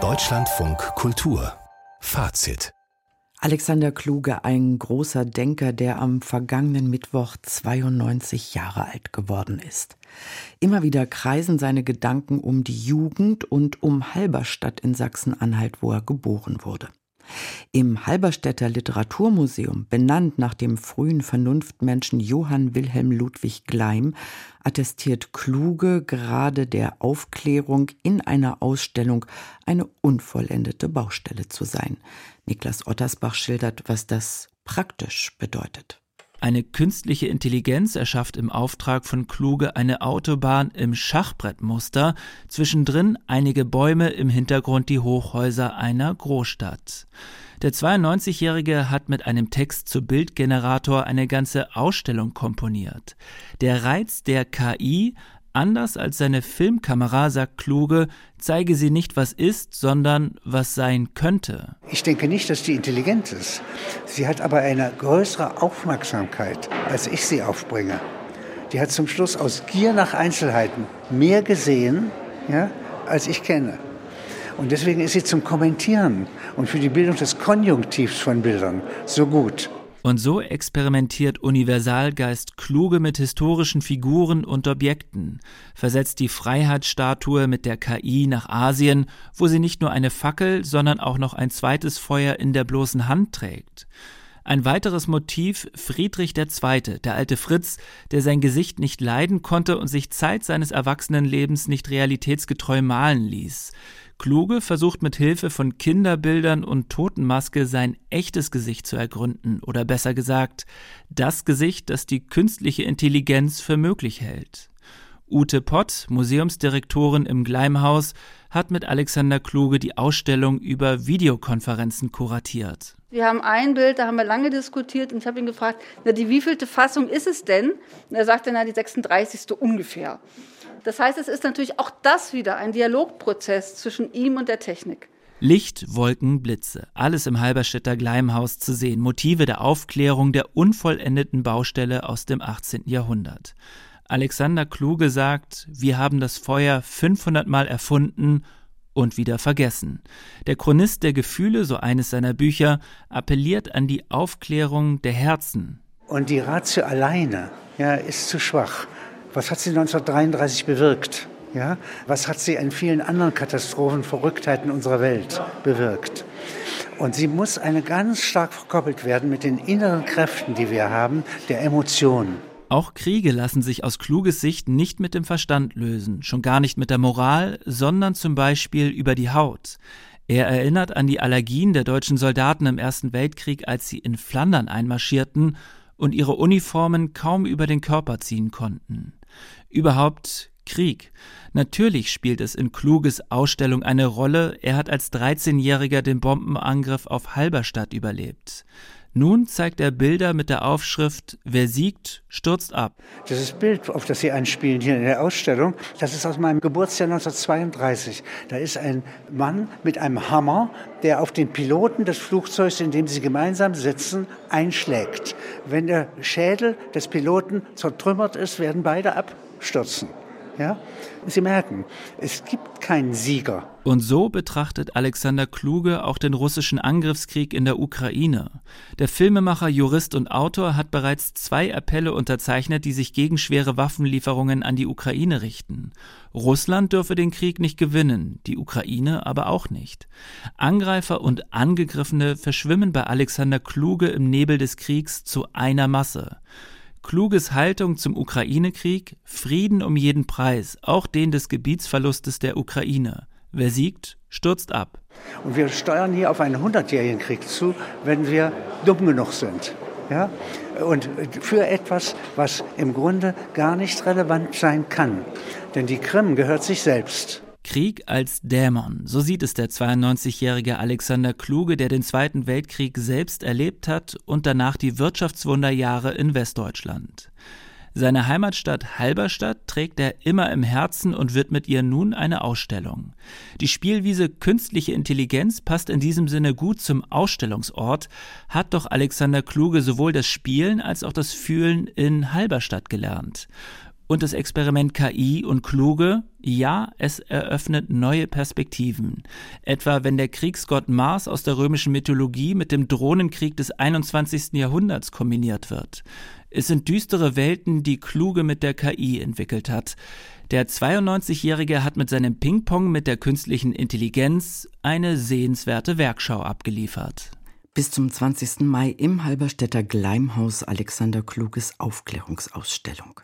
Deutschlandfunk Kultur Fazit Alexander Kluge, ein großer Denker, der am vergangenen Mittwoch 92 Jahre alt geworden ist. Immer wieder kreisen seine Gedanken um die Jugend und um Halberstadt in Sachsen-Anhalt, wo er geboren wurde. Im Halberstädter Literaturmuseum, benannt nach dem frühen Vernunftmenschen Johann Wilhelm Ludwig Gleim, attestiert Kluge gerade der Aufklärung in einer Ausstellung eine unvollendete Baustelle zu sein. Niklas Ottersbach schildert, was das praktisch bedeutet. Eine künstliche Intelligenz erschafft im Auftrag von Kluge eine Autobahn im Schachbrettmuster, zwischendrin einige Bäume, im Hintergrund die Hochhäuser einer Großstadt. Der 92-Jährige hat mit einem Text zu Bildgenerator eine ganze Ausstellung komponiert. Der Reiz der KI, Anders als seine Filmkamera, sagt Kluge, zeige sie nicht, was ist, sondern was sein könnte. Ich denke nicht, dass die intelligent ist. Sie hat aber eine größere Aufmerksamkeit, als ich sie aufbringe. Die hat zum Schluss aus Gier nach Einzelheiten mehr gesehen, ja, als ich kenne. Und deswegen ist sie zum Kommentieren und für die Bildung des Konjunktivs von Bildern so gut. Und so experimentiert Universalgeist kluge mit historischen Figuren und Objekten, versetzt die Freiheitsstatue mit der KI nach Asien, wo sie nicht nur eine Fackel, sondern auch noch ein zweites Feuer in der bloßen Hand trägt. Ein weiteres Motiv Friedrich II., der alte Fritz, der sein Gesicht nicht leiden konnte und sich Zeit seines Erwachsenenlebens nicht realitätsgetreu malen ließ. Kluge versucht mit Hilfe von Kinderbildern und Totenmaske sein echtes Gesicht zu ergründen oder besser gesagt, das Gesicht, das die künstliche Intelligenz für möglich hält. Ute Pott, Museumsdirektorin im Gleimhaus, hat mit Alexander Kluge die Ausstellung über Videokonferenzen kuratiert. Wir haben ein Bild, da haben wir lange diskutiert und ich habe ihn gefragt, na, die wievielte Fassung ist es denn? Und er sagte, na, die 36. ungefähr. Das heißt, es ist natürlich auch das wieder ein Dialogprozess zwischen ihm und der Technik. Licht, Wolken, Blitze, alles im Halberstädter Gleimhaus zu sehen, Motive der Aufklärung der unvollendeten Baustelle aus dem 18. Jahrhundert. Alexander Kluge sagt, wir haben das Feuer 500 Mal erfunden und wieder vergessen. Der Chronist der Gefühle, so eines seiner Bücher, appelliert an die Aufklärung der Herzen. Und die Ratio alleine ja, ist zu schwach. Was hat sie 1933 bewirkt? Ja? Was hat sie in vielen anderen Katastrophen, Verrücktheiten unserer Welt bewirkt? Und sie muss eine ganz stark verkoppelt werden mit den inneren Kräften, die wir haben, der Emotionen. Auch Kriege lassen sich aus kluges Sicht nicht mit dem Verstand lösen, schon gar nicht mit der Moral, sondern zum Beispiel über die Haut. Er erinnert an die Allergien der deutschen Soldaten im Ersten Weltkrieg, als sie in Flandern einmarschierten und ihre Uniformen kaum über den Körper ziehen konnten. Überhaupt Krieg. Natürlich spielt es in Kluges Ausstellung eine Rolle, er hat als 13-Jähriger den Bombenangriff auf Halberstadt überlebt. Nun zeigt er Bilder mit der Aufschrift Wer siegt, stürzt ab. Dieses Bild, auf das Sie anspielen hier in der Ausstellung, das ist aus meinem Geburtsjahr 1932. Da ist ein Mann mit einem Hammer, der auf den Piloten des Flugzeugs, in dem sie gemeinsam sitzen, einschlägt. Wenn der Schädel des Piloten zertrümmert ist, werden beide abstürzen. Ja? Sie merken, es gibt keinen Sieger. Und so betrachtet Alexander Kluge auch den russischen Angriffskrieg in der Ukraine. Der Filmemacher, Jurist und Autor hat bereits zwei Appelle unterzeichnet, die sich gegen schwere Waffenlieferungen an die Ukraine richten. Russland dürfe den Krieg nicht gewinnen, die Ukraine aber auch nicht. Angreifer und Angegriffene verschwimmen bei Alexander Kluge im Nebel des Kriegs zu einer Masse. Kluges Haltung zum Ukraine-Krieg, Frieden um jeden Preis, auch den des Gebietsverlustes der Ukraine. Wer siegt, stürzt ab. Und wir steuern hier auf einen hundertjährigen Krieg zu, wenn wir dumm genug sind. Ja? Und für etwas, was im Grunde gar nicht relevant sein kann. Denn die Krim gehört sich selbst. Krieg als Dämon, so sieht es der 92-jährige Alexander Kluge, der den Zweiten Weltkrieg selbst erlebt hat und danach die Wirtschaftswunderjahre in Westdeutschland. Seine Heimatstadt Halberstadt trägt er immer im Herzen und wird mit ihr nun eine Ausstellung. Die Spielwiese Künstliche Intelligenz passt in diesem Sinne gut zum Ausstellungsort, hat doch Alexander Kluge sowohl das Spielen als auch das Fühlen in Halberstadt gelernt. Und das Experiment KI und Kluge, ja, es eröffnet neue Perspektiven. Etwa wenn der Kriegsgott Mars aus der römischen Mythologie mit dem Drohnenkrieg des 21. Jahrhunderts kombiniert wird. Es sind düstere Welten, die Kluge mit der KI entwickelt hat. Der 92-Jährige hat mit seinem Ping-Pong mit der künstlichen Intelligenz eine sehenswerte Werkschau abgeliefert. Bis zum 20. Mai im Halberstädter Gleimhaus Alexander Kluges Aufklärungsausstellung.